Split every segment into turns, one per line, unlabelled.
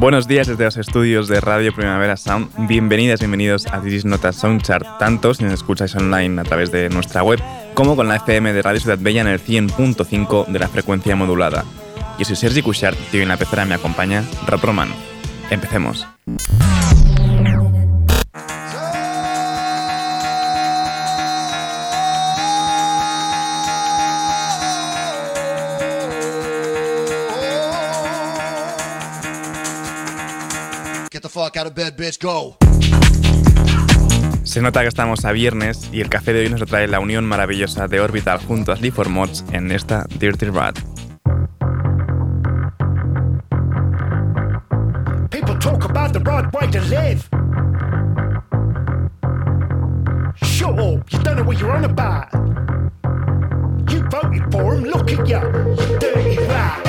Buenos días desde los estudios de Radio Primavera Sound. Bienvenidas, bienvenidos a This Nota Soundchart, tanto si nos escucháis online a través de nuestra web como con la FM de Radio Ciudad Bella en el 100.5 de la frecuencia modulada. Yo soy Sergi Cushart y hoy en la pecera me acompaña Rob. Empecemos. Se nota que estamos a viernes y el café de hoy nos trae la unión maravillosa de Orbital junto a Sleep Mods en esta Dirty Rat. People talk about the right way to live. Shut up, you don't know what you're on about. You voted for him, look at you, you dirty rat.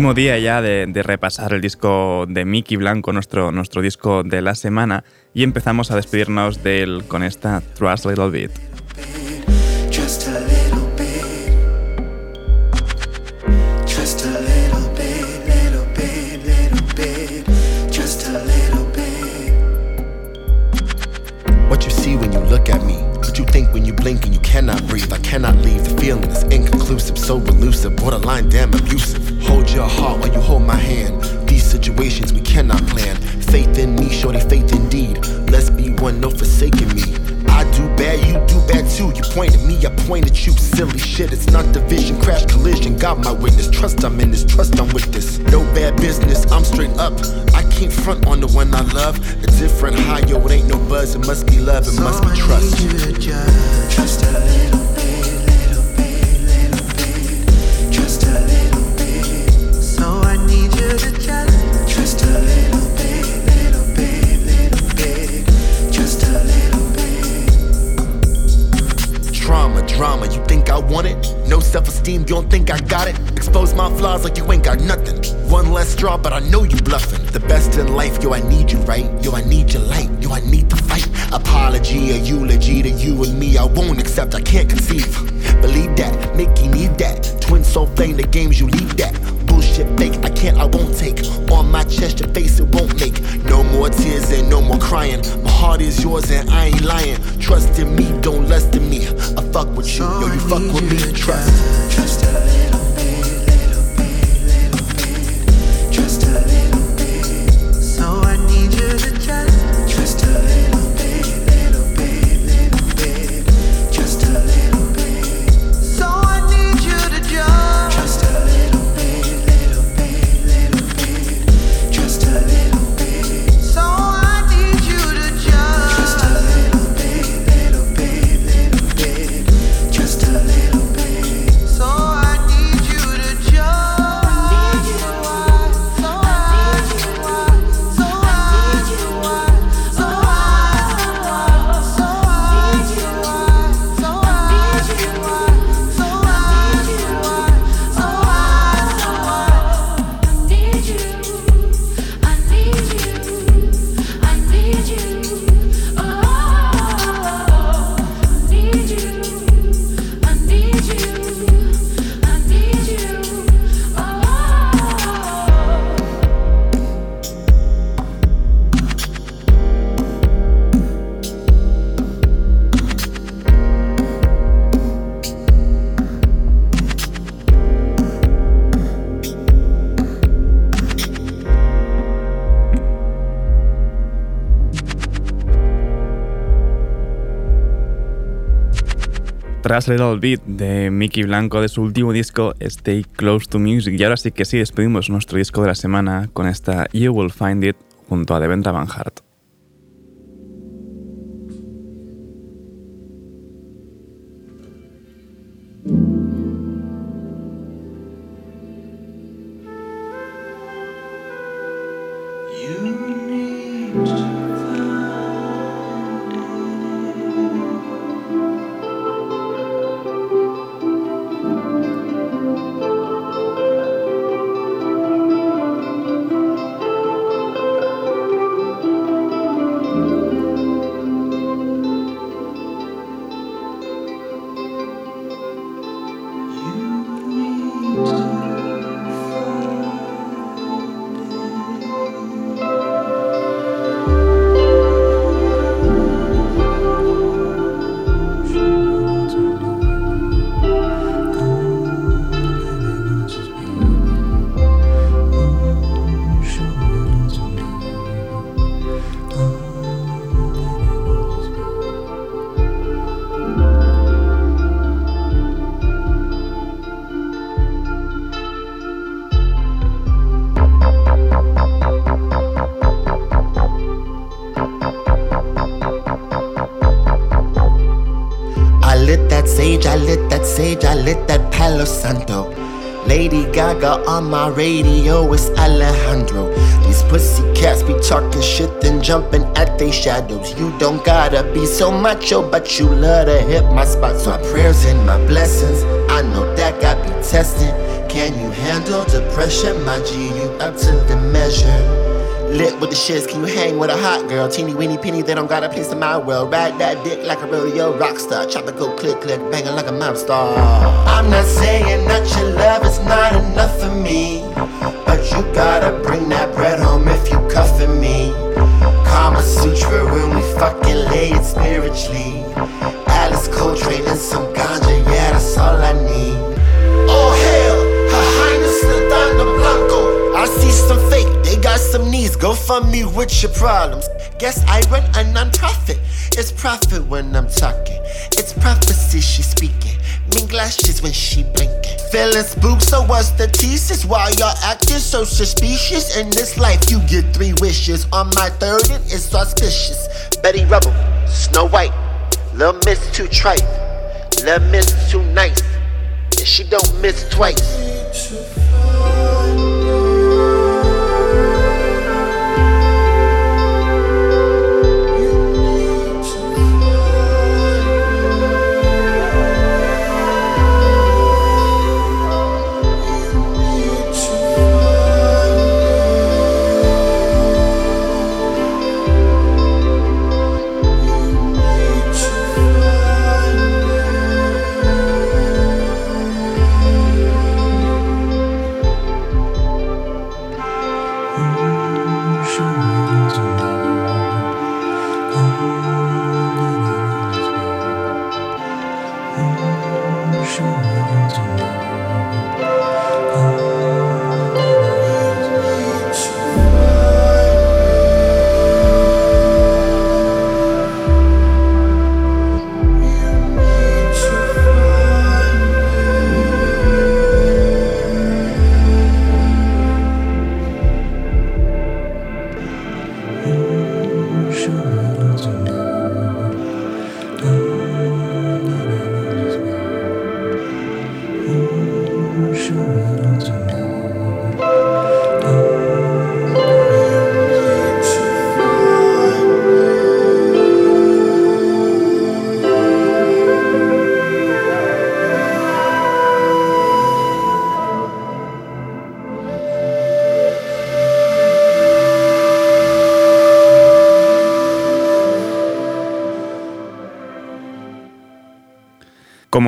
Último día ya de, repasar el disco de Mickey Blanco, nuestro, nuestro disco de la semana, y empezamos a despedirnos de él con esta Trust Little Bit.
You hold my hand. These situations we cannot plan. Faith in me, shorty, faith indeed. Let's be one, no forsaking me. I do bad, you do bad too. You point at me, I point at you. Silly shit, it's not division, crash collision. Got my witness, trust I'm in this, trust I'm with this. No bad business, I'm straight up. I can't front on the one I love. A different high, yo, it ain't no buzz, it must be love, it so must be trust. I need to Trust a little esteem, you think I want it? No self-esteem, don't think I got it? Expose my flaws like you ain't got nothing. One less straw, but I know you bluffing. The best in life, yo, I need you, right? Yo, I need your light, yo, I need the fight. Apology, a eulogy to you and me, I won't accept, I can't conceive. Believe that, Mickey need that. Twin soul flame, the games you leave that. Bullshit fake, I can't, I won't take. On my chest, your face, it won't make. No more tears and no more crying. My heart is yours and I ain't lying. Trust in me, don't lust in me. I fuck with you, yo, you fuck with me, trust. Trust a little
Tras Little Beat de Mickey Blanco de su último disco Stay Close to Music. Y ahora sí que sí, despedimos nuestro disco de la semana con esta You Will Find It junto a Devendra Van Hart. On my radio, it's Alejandro. These pussy cats be talking shit, then jumping at they shadows. You don't gotta be so macho, but you love to hit my spot. So my prayers and my blessings, I know that God be testing. Can you handle depression? My G, you up to the measure. Lit with the shits, can you hang with a hot girl? Teeny weeny penny, they don't got a place in my world. Ride that dick like a rodeo rock star. Chop go click, click, banging like a mob star. I'm not saying that your love is not enough for me. But you gotta bring that bread home if you cuffing me. Kama Sutra when we fucking lay it spiritually. Alice Coltrane and some ganja, yeah, that's all I need. See some fake they got some needs, go fund me with your problems. Guess I run a non-profit. It's profit when I'm talking. It's prophecy she's speaking. Mean lashes when she blinking. Feeling spooked, so what's the thesis? Why y'all acting so suspicious? In this life, you get three wishes. On my third, it is auspicious. Betty Rubble, Snow White, Lil Miss too trite, Lil Miss too nice, and she don't miss twice.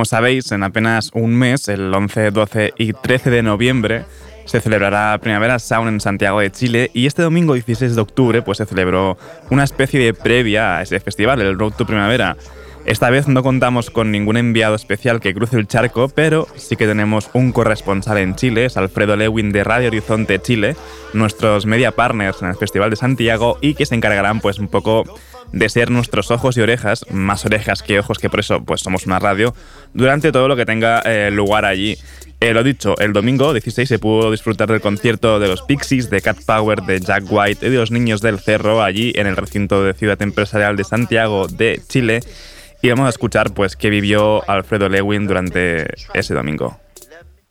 Como sabéis, en apenas un mes, el 11, 12 y 13 de noviembre, se celebrará Primavera Sound en Santiago de Chile y este domingo 16 de octubre pues, se celebró una especie de previa a ese festival, el Road to Primavera. Esta vez no contamos con ningún enviado especial que cruce el charco, pero sí que tenemos un corresponsal en Chile, es Alfredo Lewin de Radio Horizonte Chile, nuestros media partners en el Festival de Santiago y que se encargarán pues un poco de ser nuestros ojos y orejas, más orejas que ojos, que por eso pues somos una radio, durante todo lo que tenga eh, lugar allí. Eh, lo dicho, el domingo 16 se pudo disfrutar del concierto de los Pixies, de Cat Power, de Jack White y de los Niños del Cerro allí en el recinto de Ciudad Empresarial de Santiago de Chile. Y vamos a escuchar pues qué vivió Alfredo Lewin durante ese domingo.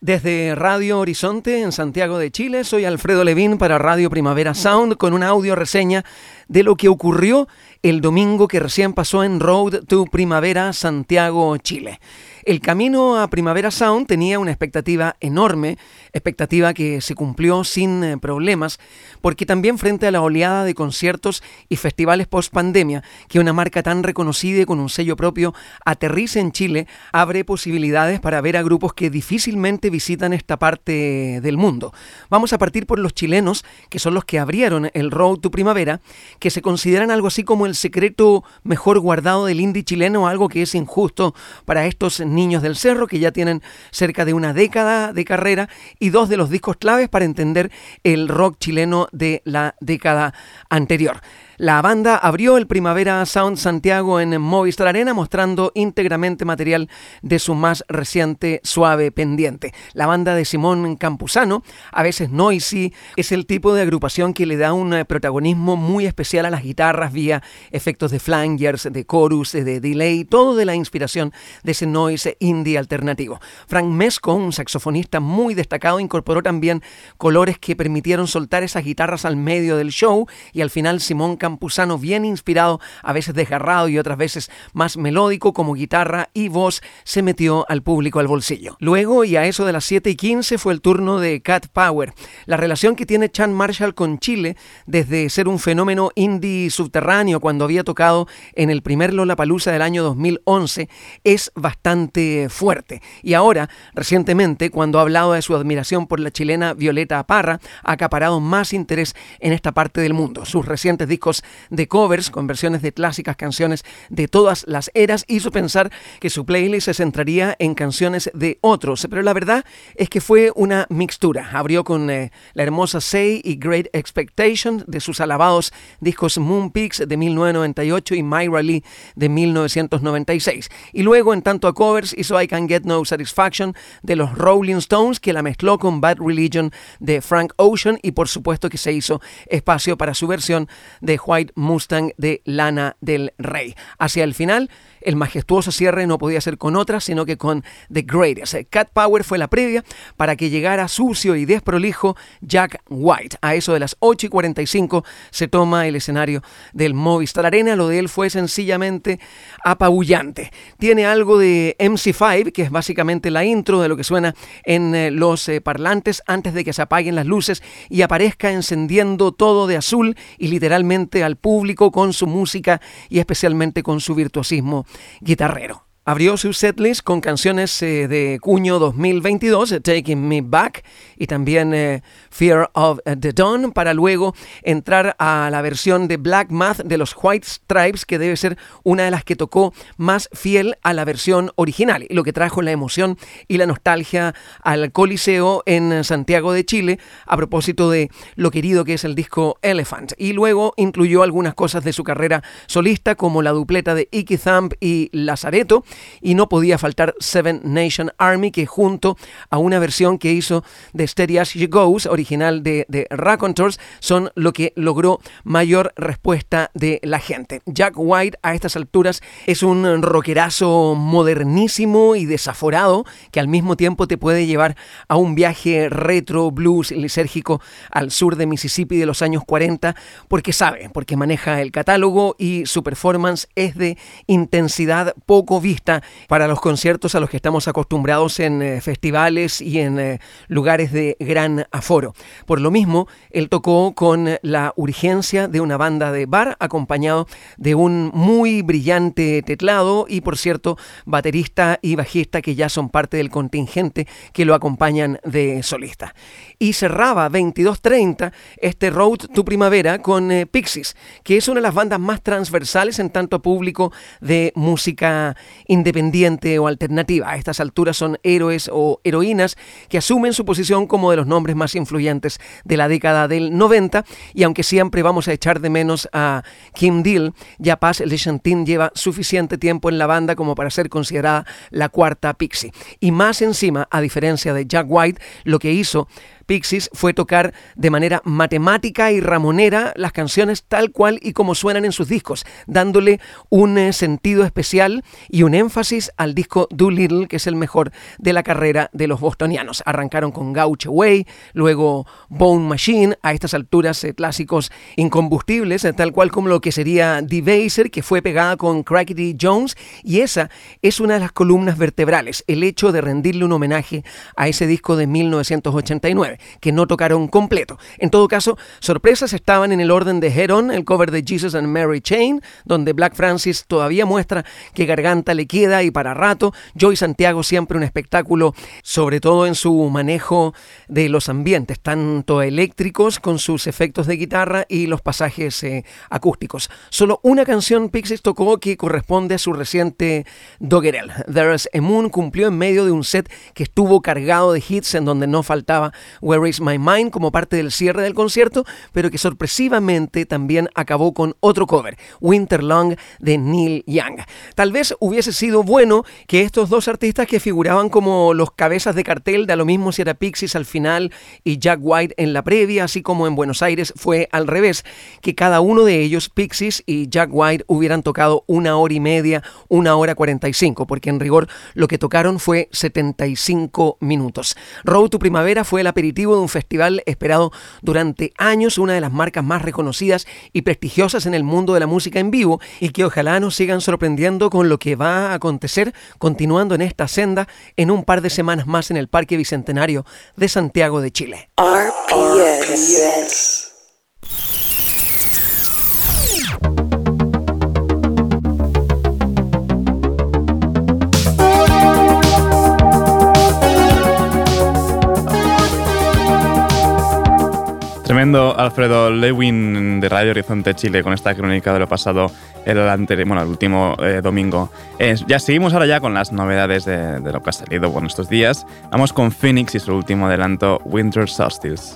Desde Radio Horizonte en Santiago de Chile, soy Alfredo Levín para Radio Primavera Sound con una audio reseña de lo que ocurrió el domingo que recién pasó en Road to Primavera Santiago, Chile. El camino a Primavera Sound tenía una expectativa enorme, expectativa que se cumplió sin eh, problemas, porque también frente a la oleada de conciertos y festivales post pandemia, que una marca tan reconocida y con un sello propio aterrice en Chile, abre posibilidades para ver a grupos que difícilmente visitan esta parte del mundo. Vamos a partir por los chilenos, que son los que abrieron el Road to Primavera, que se consideran algo así como el secreto mejor guardado del indie chileno, algo que es injusto para estos niños del cerro que ya tienen cerca de una década de carrera y dos de los discos claves para entender el rock chileno de la década anterior. La banda abrió el Primavera Sound Santiago en Movistar Arena mostrando íntegramente material de su más reciente Suave Pendiente. La banda de Simón Campuzano, a veces Noisy, es el tipo de agrupación que le da un eh, protagonismo muy especial a las guitarras vía efectos de flangers, de chorus, de delay, todo de la inspiración de ese noise indie alternativo. Frank Mesco, un saxofonista muy destacado, incorporó también colores que permitieron soltar esas guitarras al medio del show y al final Simón Campuzano campusano bien inspirado, a veces desgarrado y otras veces más melódico como guitarra y voz, se metió al público al bolsillo. Luego, y a eso de las 7 y 15, fue el turno de Cat Power. La relación que tiene Chan Marshall con Chile, desde ser un fenómeno indie subterráneo cuando había tocado en el primer Lollapalooza del año 2011, es bastante fuerte. Y ahora, recientemente, cuando ha hablado de su admiración por la chilena Violeta Parra, ha acaparado más interés en esta parte del mundo. Sus recientes discos de covers con versiones de clásicas canciones de todas las eras hizo pensar que su playlist se centraría en canciones de otros, pero la verdad es que fue una mixtura. Abrió con eh, la hermosa Say y Great Expectation de sus alabados discos Moon Peaks de 1998 y Myra Lee de 1996. Y luego, en tanto a covers, hizo I Can Get No Satisfaction de los Rolling Stones, que la mezcló con Bad Religion de Frank Ocean y por supuesto que se hizo espacio para su versión de White Mustang de Lana del Rey. Hacia el final, el majestuoso cierre no podía ser con otra, sino que con The Greatest. Cat Power fue la previa para que llegara sucio y desprolijo Jack White. A eso de las 8 y 45 se toma el escenario del Movistar Arena. Lo de él fue sencillamente apabullante. Tiene algo de MC5, que es básicamente la intro de lo que suena en eh, los eh, parlantes antes de que se apaguen las luces y aparezca encendiendo todo de azul y literalmente al público con su música y especialmente con su virtuosismo guitarrero. Abrió su setlist con canciones eh, de cuño 2022, eh, Taking Me Back y también eh, Fear of the Dawn, para luego entrar a la versión de Black Math de los White Stripes, que debe ser una de las que tocó más fiel a la versión original, lo que trajo la emoción y la nostalgia al Coliseo en Santiago de Chile, a propósito de lo querido que es el disco Elephant. Y luego incluyó algunas cosas de su carrera solista, como la dupleta de Icky Thump y Lazareto, y no podía faltar Seven Nation Army, que junto a una versión que hizo de Steady As She Goes, original de, de Raconteurs, son lo que logró mayor respuesta de la gente. Jack White a estas alturas es un rockerazo modernísimo y desaforado que al mismo tiempo te puede llevar a un viaje retro, blues, lisérgico al sur de Mississippi de los años 40 porque sabe, porque maneja el catálogo y su performance es de intensidad poco vista para los conciertos a los que estamos acostumbrados en eh, festivales y en eh, lugares de gran aforo. Por lo mismo, él tocó con la urgencia de una banda de bar acompañado de un muy brillante teclado y, por cierto, baterista y bajista que ya son parte del contingente que lo acompañan de solista. Y cerraba 22.30 este Road to Primavera con eh, Pixies, que es una de las bandas más transversales en tanto público de música independiente o alternativa. A estas alturas son héroes o heroínas que asumen su posición como de los nombres más influyentes de la década del 90 y aunque siempre vamos a echar de menos a Kim Deal, ya Paz Chantin lleva suficiente tiempo en la banda como para ser considerada la cuarta Pixie. Y más encima, a diferencia de Jack White, lo que hizo Pixies fue tocar de manera matemática y ramonera las canciones tal cual y como suenan en sus discos, dándole un eh, sentido especial y un énfasis al disco Little que es el mejor de la carrera de los bostonianos. Arrancaron con Gaucho Way, luego Bone Machine, a estas alturas eh, clásicos incombustibles, eh, tal cual como lo que sería Devaser, que fue pegada con Crackety Jones, y esa es una de las columnas vertebrales, el hecho de rendirle un homenaje a ese disco de 1989 que no tocaron completo. En todo caso, sorpresas estaban en el orden de Head el cover de Jesus and Mary Chain, donde Black Francis todavía muestra que garganta le queda y para rato. Joy Santiago siempre un espectáculo, sobre todo en su manejo de los ambientes, tanto eléctricos con sus efectos de guitarra y los pasajes eh, acústicos. Solo una canción Pixies tocó que corresponde a su reciente Doggerel. There's a Moon cumplió en medio de un set que estuvo cargado de hits en donde no faltaba Where Is My Mind como parte del cierre del concierto, pero que sorpresivamente también acabó con otro cover, Winter Long de Neil Young. Tal vez hubiese sido bueno que estos dos artistas que figuraban como los cabezas de cartel, de lo mismo si era Pixies al final y Jack White en la previa, así como en Buenos Aires fue al revés, que cada uno de ellos, Pixies y Jack White, hubieran tocado una hora y media, una hora cuarenta y cinco, porque en rigor lo que tocaron fue 75 minutos. Road to Primavera fue el aperitivo de un festival esperado durante años, una de las marcas más reconocidas y prestigiosas en el mundo de la música en vivo y que ojalá nos sigan sorprendiendo con lo que va a acontecer continuando en esta senda en un par de semanas más en el Parque Bicentenario de Santiago de Chile.
Tremendo Alfredo Lewin de Radio Horizonte Chile con esta crónica de lo pasado el, anterior, bueno, el último eh, domingo. ya seguimos ahora ya con las novedades de, lo que ha salido por estos días. Vamos con Phoenix y su último adelanto, Winter Solstice.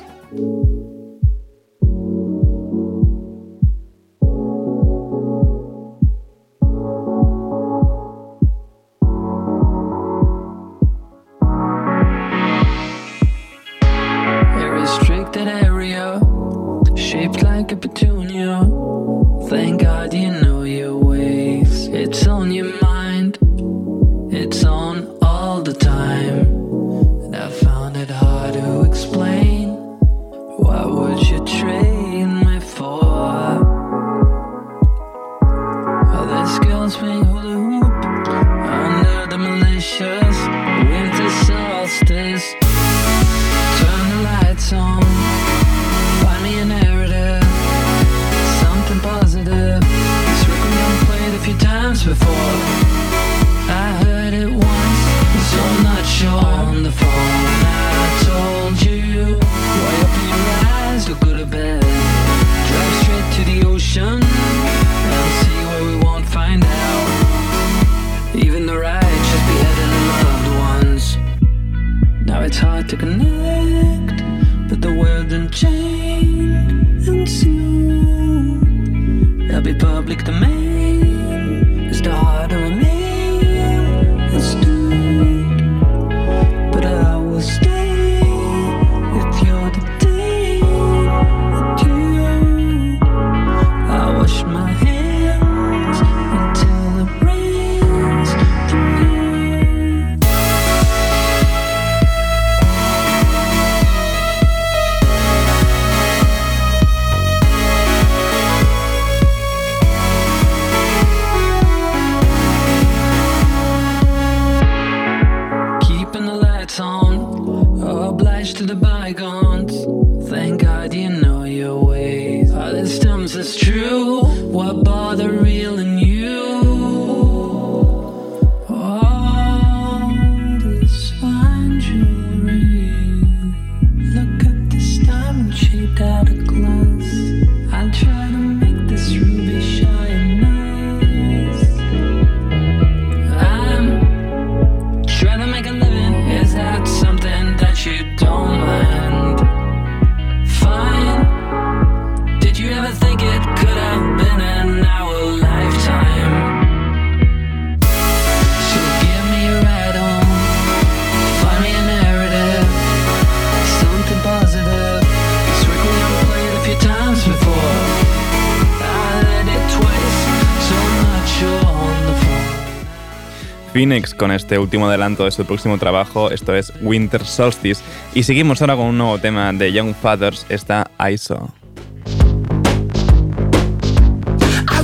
Con este último adelanto de su próximo trabajo, esto es Winter Solstice. Y seguimos ahora con un nuevo tema de Young Fathers, esta ISO. I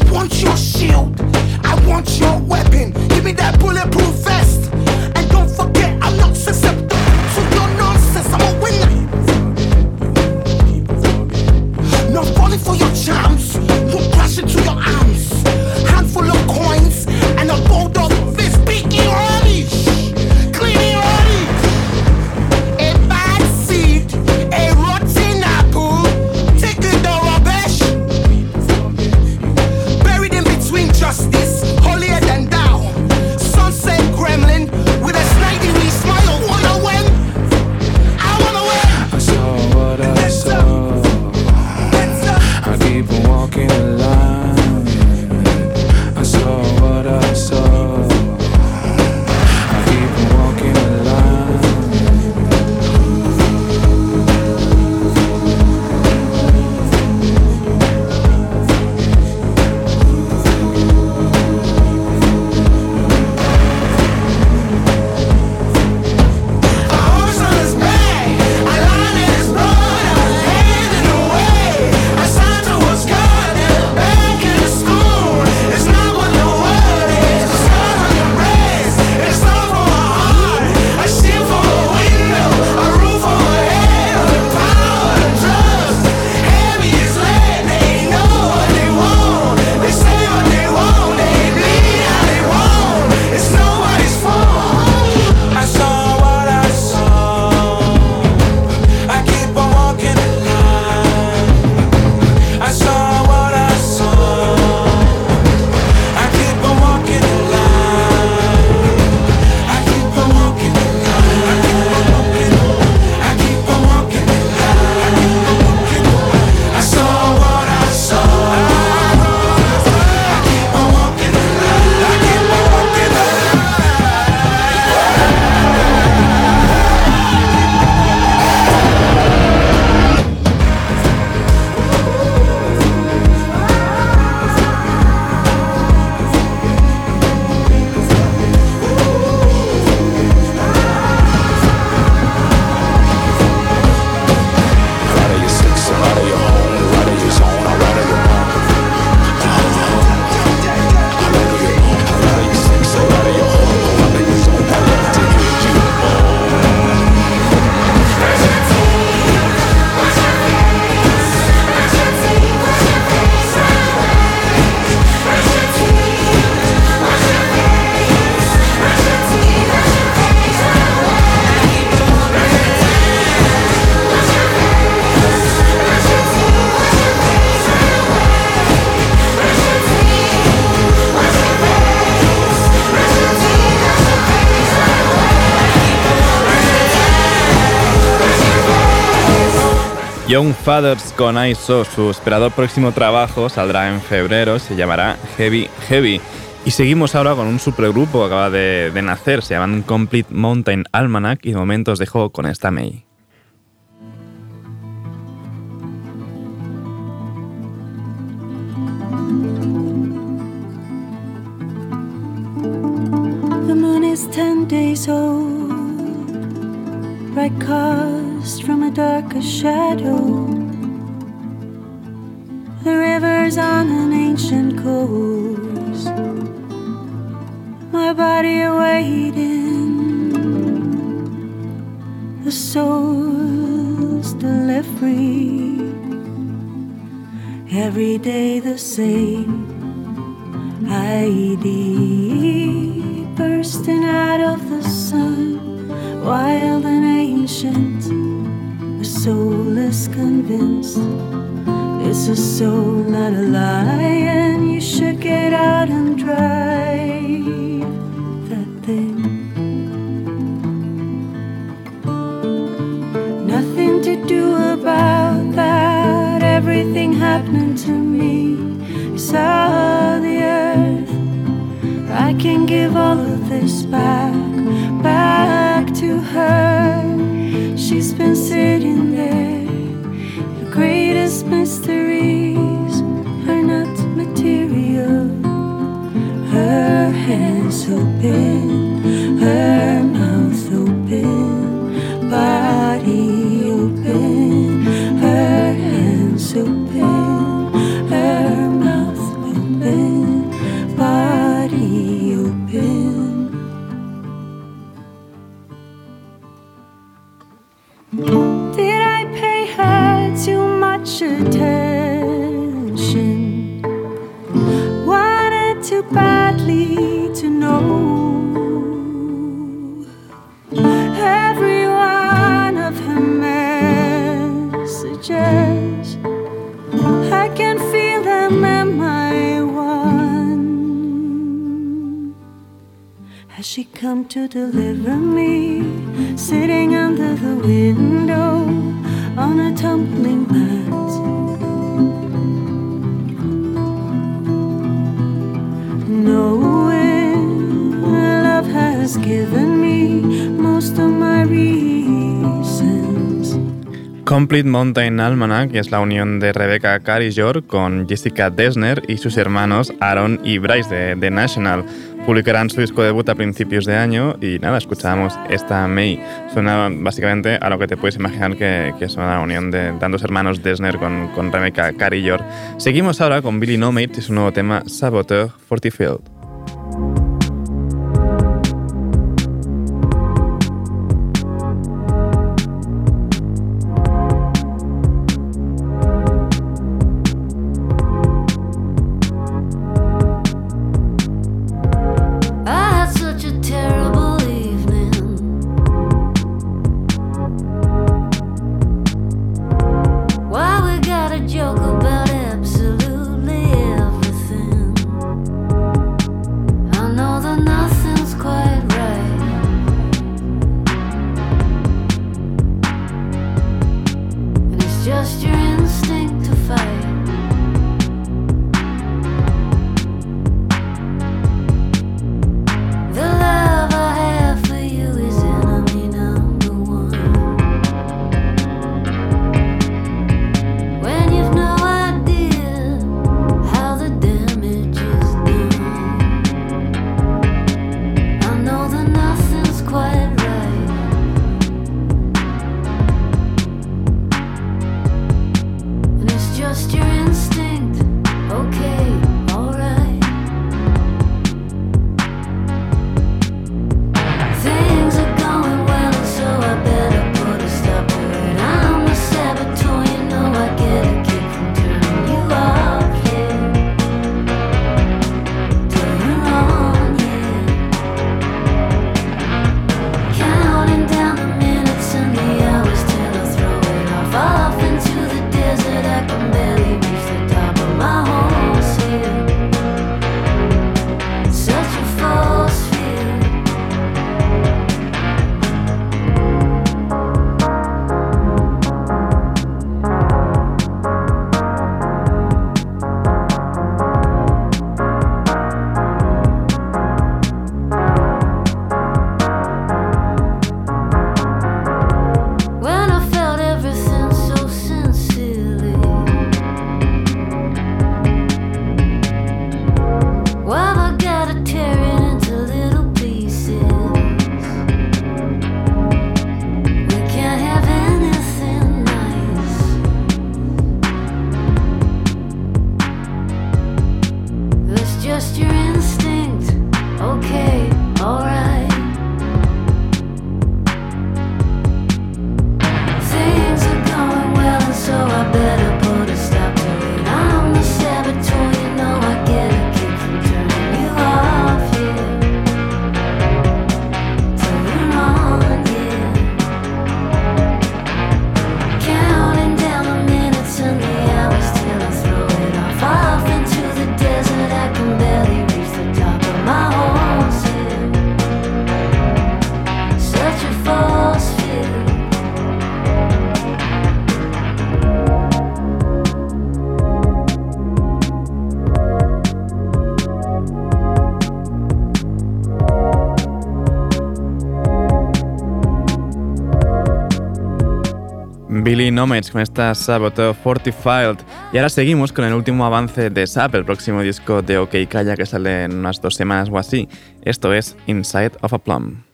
Young Fathers con ISO, su esperado próximo trabajo saldrá en febrero, se llamará Heavy Heavy. Y seguimos ahora con un supergrupo que acaba de, nacer, se llaman Complete Mountain Almanac y de momento os dejo con esta May.
Bright cast from a darker shadow. The river's on an ancient course, my body awaiting the soul's delivery. Every day the same ID bursting out of the sun, wild and ancient. The soul is convinced it's a soul, not a lie, and you should get out and drive that thing. Nothing to do about that, everything happened to me. Saw the earth. I can give all of this back, back
Mountain Almanac es la unión de Rebecca Carriger con Jessica Desner y sus hermanos Aaron y Bryce de The National. Publicarán su disco debut a principios de año y nada, escuchábamos esta May. Suena básicamente a lo que te puedes imaginar que, que es una unión de tantos hermanos Desner con, con Rebecca Carriger. Seguimos ahora con Billy No Mate y su nuevo tema Saboteur Fortifield. Billy Nomads con esta Saboteur Fortified. Y ahora seguimos con el último avance de SAP, el próximo disco de OK Kaya que sale en unas dos semanas o así. Esto es Inside of a Plum.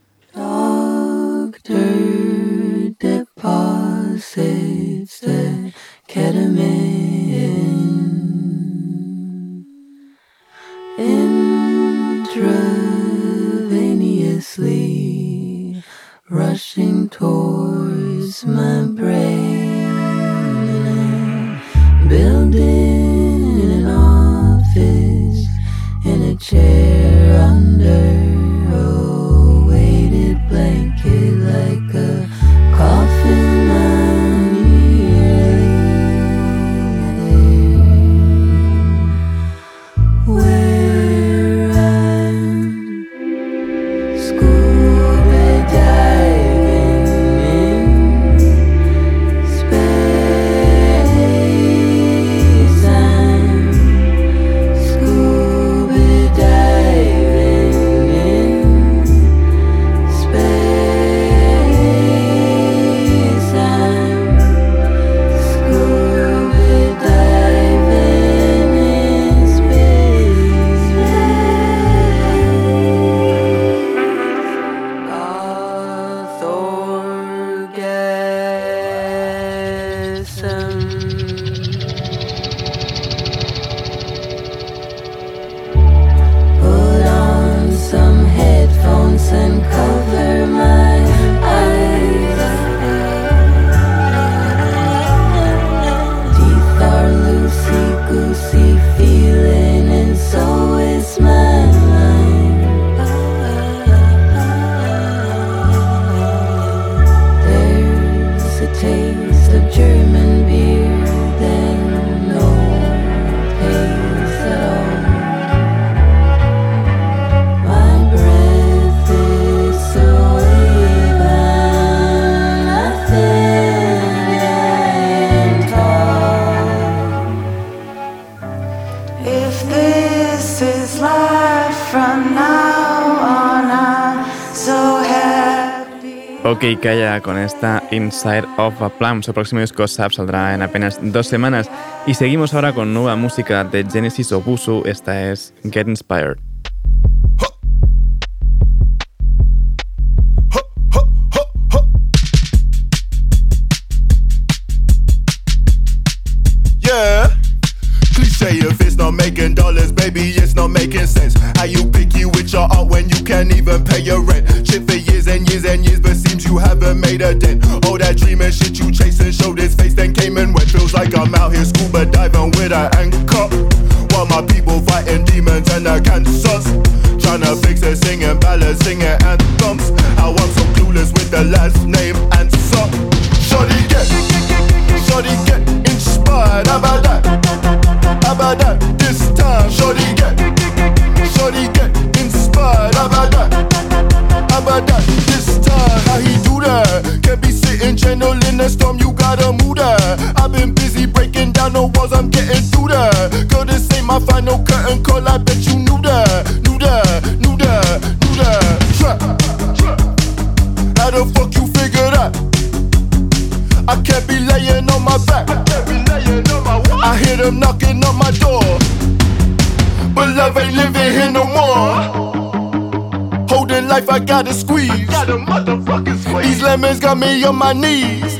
change.
Ok, calla con esta Inside of a Plum. Su próximo disco SAP saldrá en apenas dos semanas. Y seguimos ahora con nueva música de Genesis Obusu. Esta es Get Inspired.
All that dreaming shit you chasing, showed his face, then came and went. Feels like I'm out here scuba diving with an anchor. While my people fighting demons and the cancers. Tryna fix it, singing ballads, singing gotta squeeze. I gotta motherfucking squeeze. These lemons got me on my knees.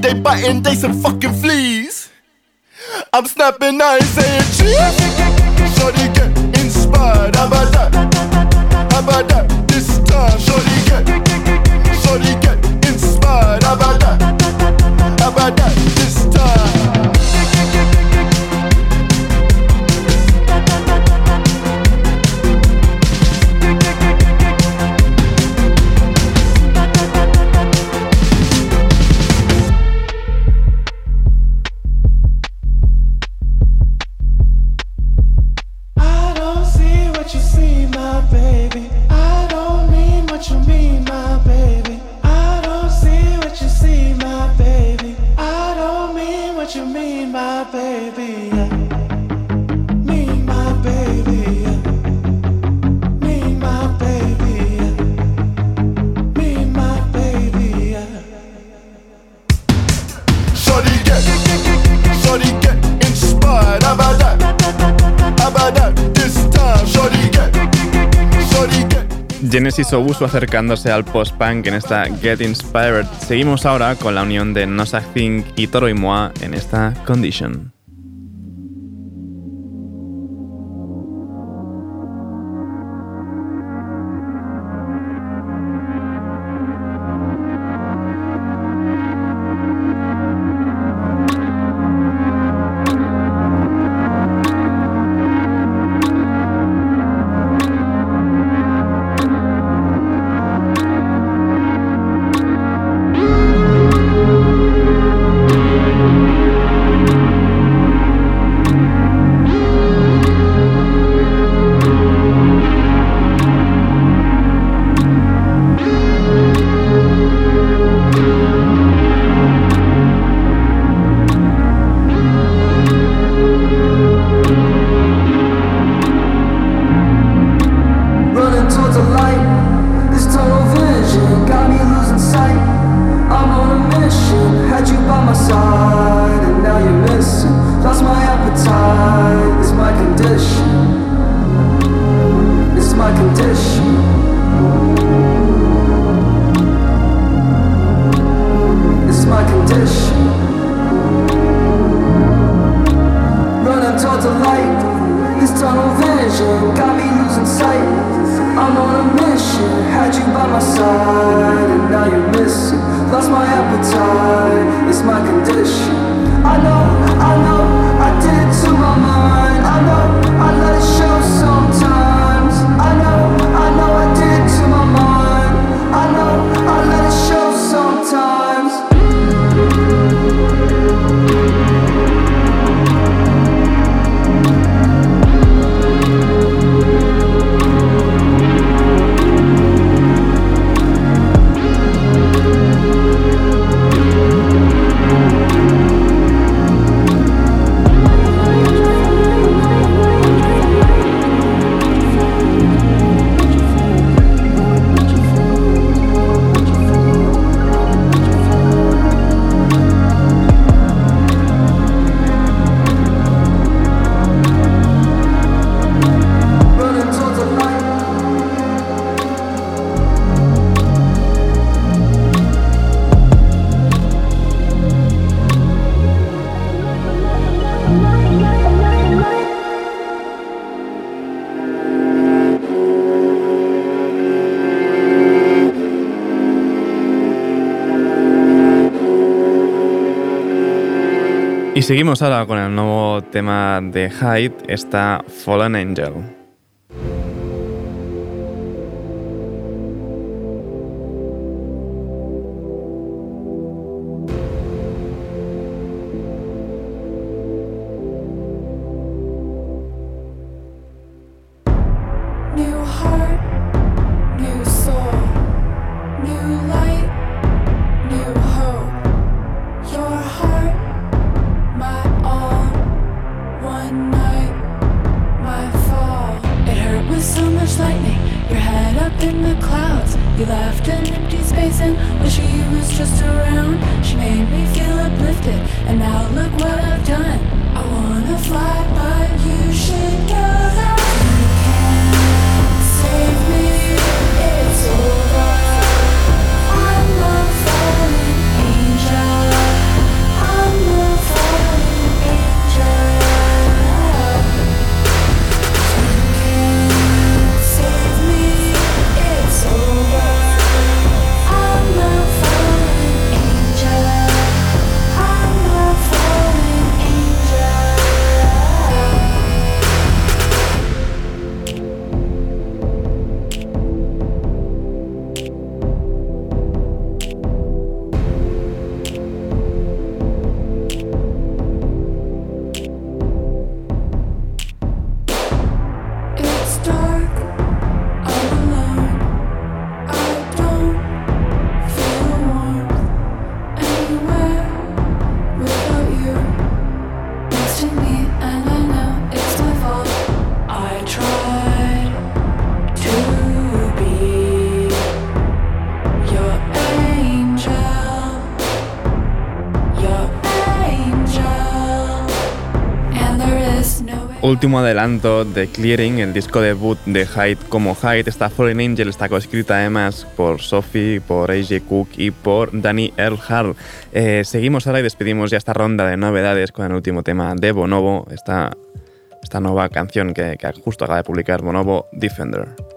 They biting, they some fucking fleas. I'm snapping, I ain't saying
Obusu acercándose al post-punk en esta Get Inspired. Seguimos ahora con la unión de Nosak Think y Toro y Moa en esta Condition. seguimos ahora con el nuevo tema de Hyde, está Fallen Angel.
Último adelanto de Clearing, el disco debut de Hyde como Hyde. Esta Fallen Angel está coescrita además por Sophie, por AJ Cook y por Danny Earl eh, seguimos ahora y despedimos ya esta ronda de novedades con el último tema de Bonobo, esta, esta nueva canción que, que justo acaba de publicar Bonobo, Defender.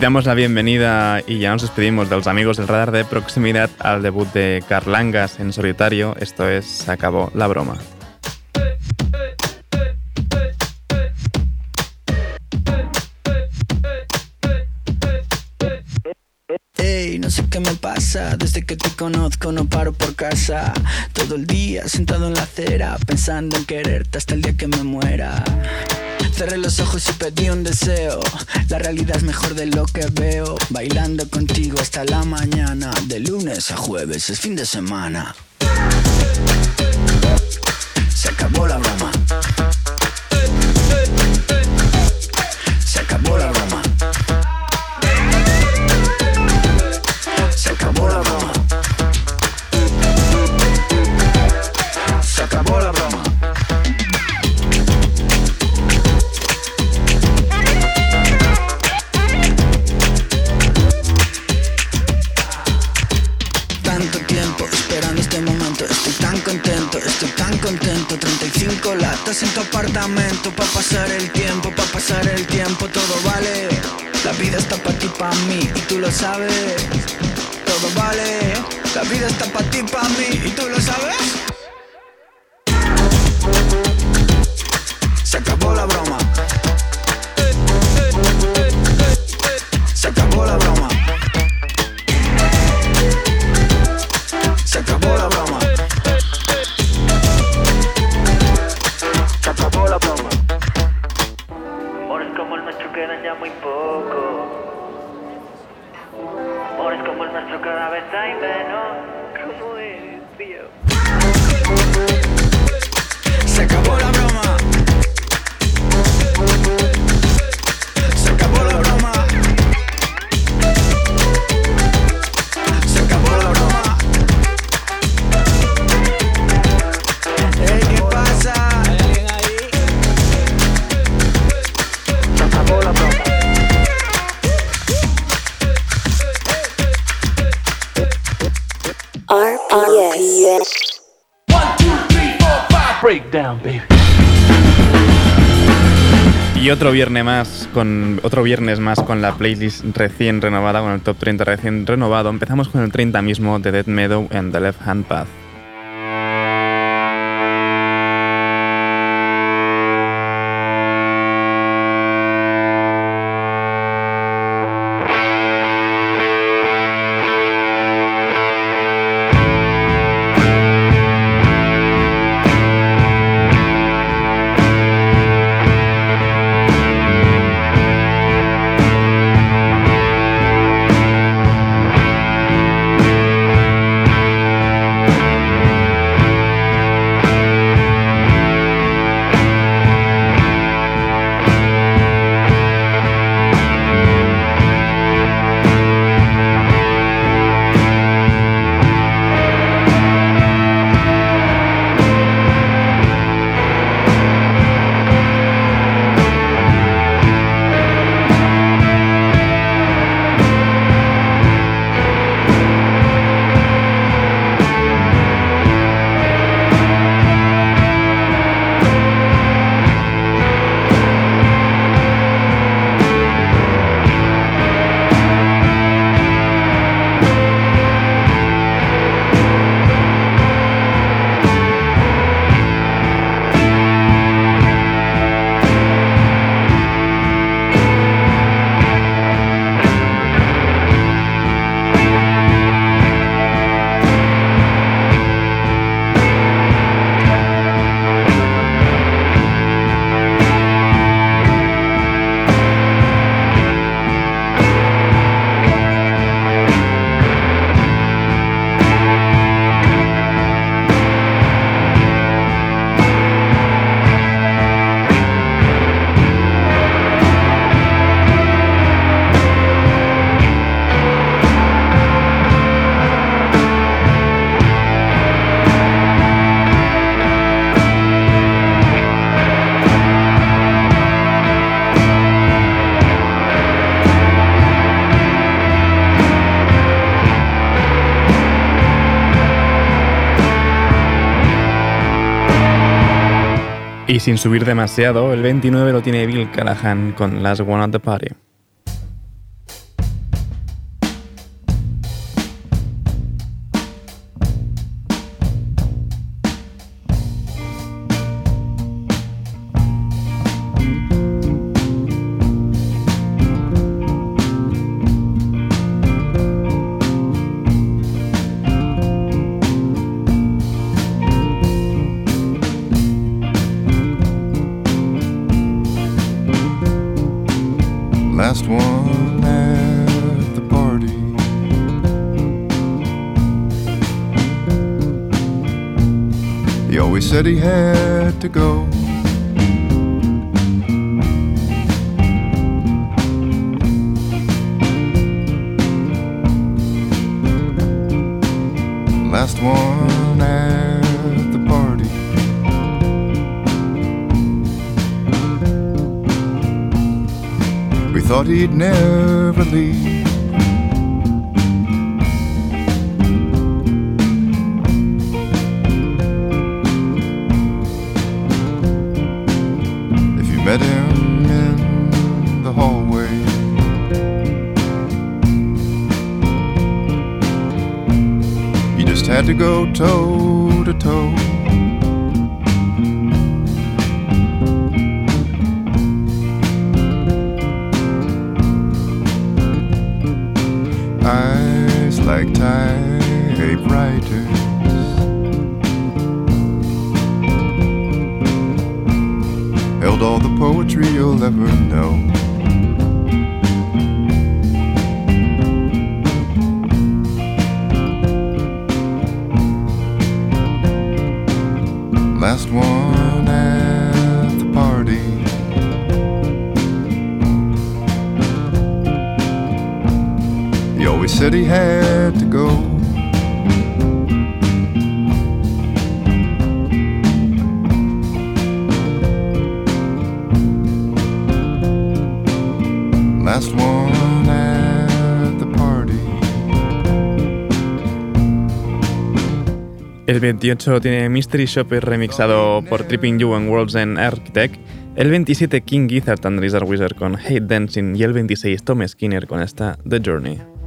Damos la bienvenida y ya nos despedimos de los amigos del radar de proximidad al debut de Carlangas en solitario. Esto es Se acabó la broma.
Desde que te conozco no paro por casa. Todo el día sentado en la acera, pensando en quererte hasta el día que me muera. Cerré los ojos y pedí un deseo. La realidad es mejor de lo que veo. Bailando contigo hasta la mañana. De lunes a jueves es fin de semana. Se acabó la broma. 35 latas en tu apartamento, pa' pasar el tiempo, pa' pasar el tiempo, todo vale. La vida está pa' ti, pa' mí, y tú lo sabes. Todo vale, la vida está pa' ti, pa' mí, y tú lo sabes.
Otro viernes más con otro viernes más con la playlist recién renovada, con el top 30 recién renovado. Empezamos con el 30 mismo de Dead Meadow and The Left Hand Path. Y sin subir demasiado, el 29 lo tiene Bill Callahan con Last One at the Party.
Said he had to go. Last one at the party. We thought he'd never leave. All the poetry you'll ever know. Last one at the party. He always said he had to go.
El 28 tiene Mystery Shopper remixado por Tripping You and Worlds and Architect. El 27 King Gizzard and Lizard Wizard con Hate Dancing. Y el 26 Tom Skinner con esta The Journey.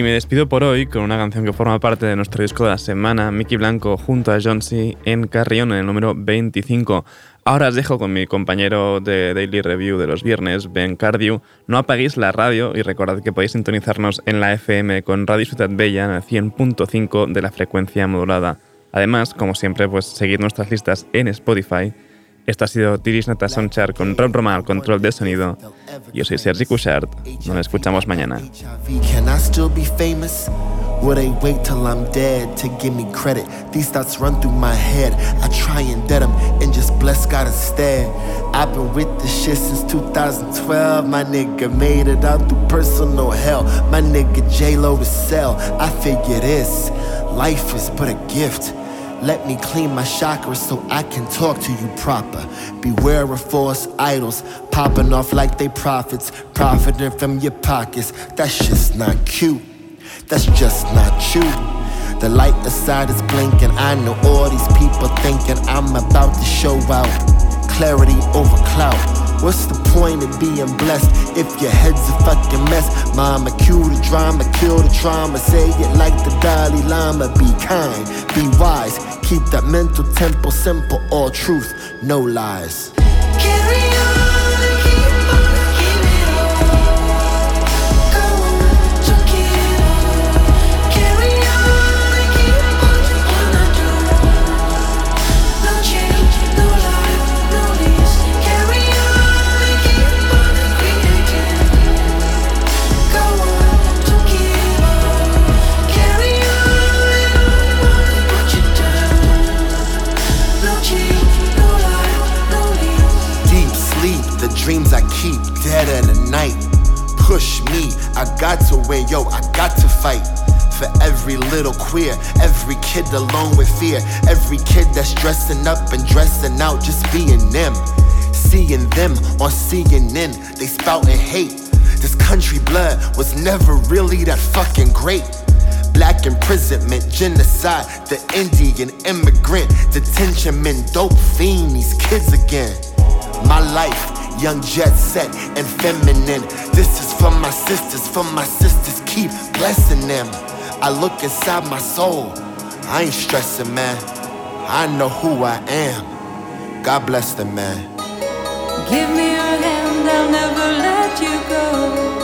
Y me despido por hoy con una canción que forma parte de nuestro disco de la semana, Mickey Blanco junto a John C. en Carrión en el número 25. Ahora os dejo con mi compañero de Daily Review de los viernes, Ben Cardew. No apaguéis la radio y recordad que podéis sintonizarnos en la FM con Radio Ciudad Bella en el 100.5 de la frecuencia modulada. Además, como siempre, pues seguid nuestras listas en Spotify Esto ha sido Tiris Nota Soundchart con Rob Roma al control de sonido. Yo soy Sergi Cushart. Nos escuchamos mañana.
Will they wait till I'm dead to give me credit? These thoughts run through my head. I try and dead them and just bless God instead. I've been with this shit since 2012. My nigga made it out through personal hell. My nigga J-Lo to sell. I figure this life is but a gift. Let me clean my chakras so I can talk to you proper. Beware of false idols popping off like they prophets, profiting from your pockets. That's just not cute. That's just not you. The light aside is blinking. I know all these people thinking I'm about to show out. Clarity over clout. What's the point of being blessed if your head's a fucking mess? Mama, cue the drama, kill the trauma. Say it like the Dalai Lama. Be kind, be wise. Keep that mental temple simple. All truth, no lies. Push me, I got to win, yo, I got to fight. For every little queer, every kid alone with fear, every kid that's dressing up and dressing out, just being them. Seeing them on CNN, they spouting hate. This country blood was never really that fucking great. Black imprisonment, genocide, the Indian immigrant, detention men, dope fiend, these kids again. My life, young jet set and feminine. This is for my sisters, for my sisters, keep blessing them. I look inside my soul, I ain't stressing, man. I know who I am. God bless them, man.
Give me your hand, I'll never let you go.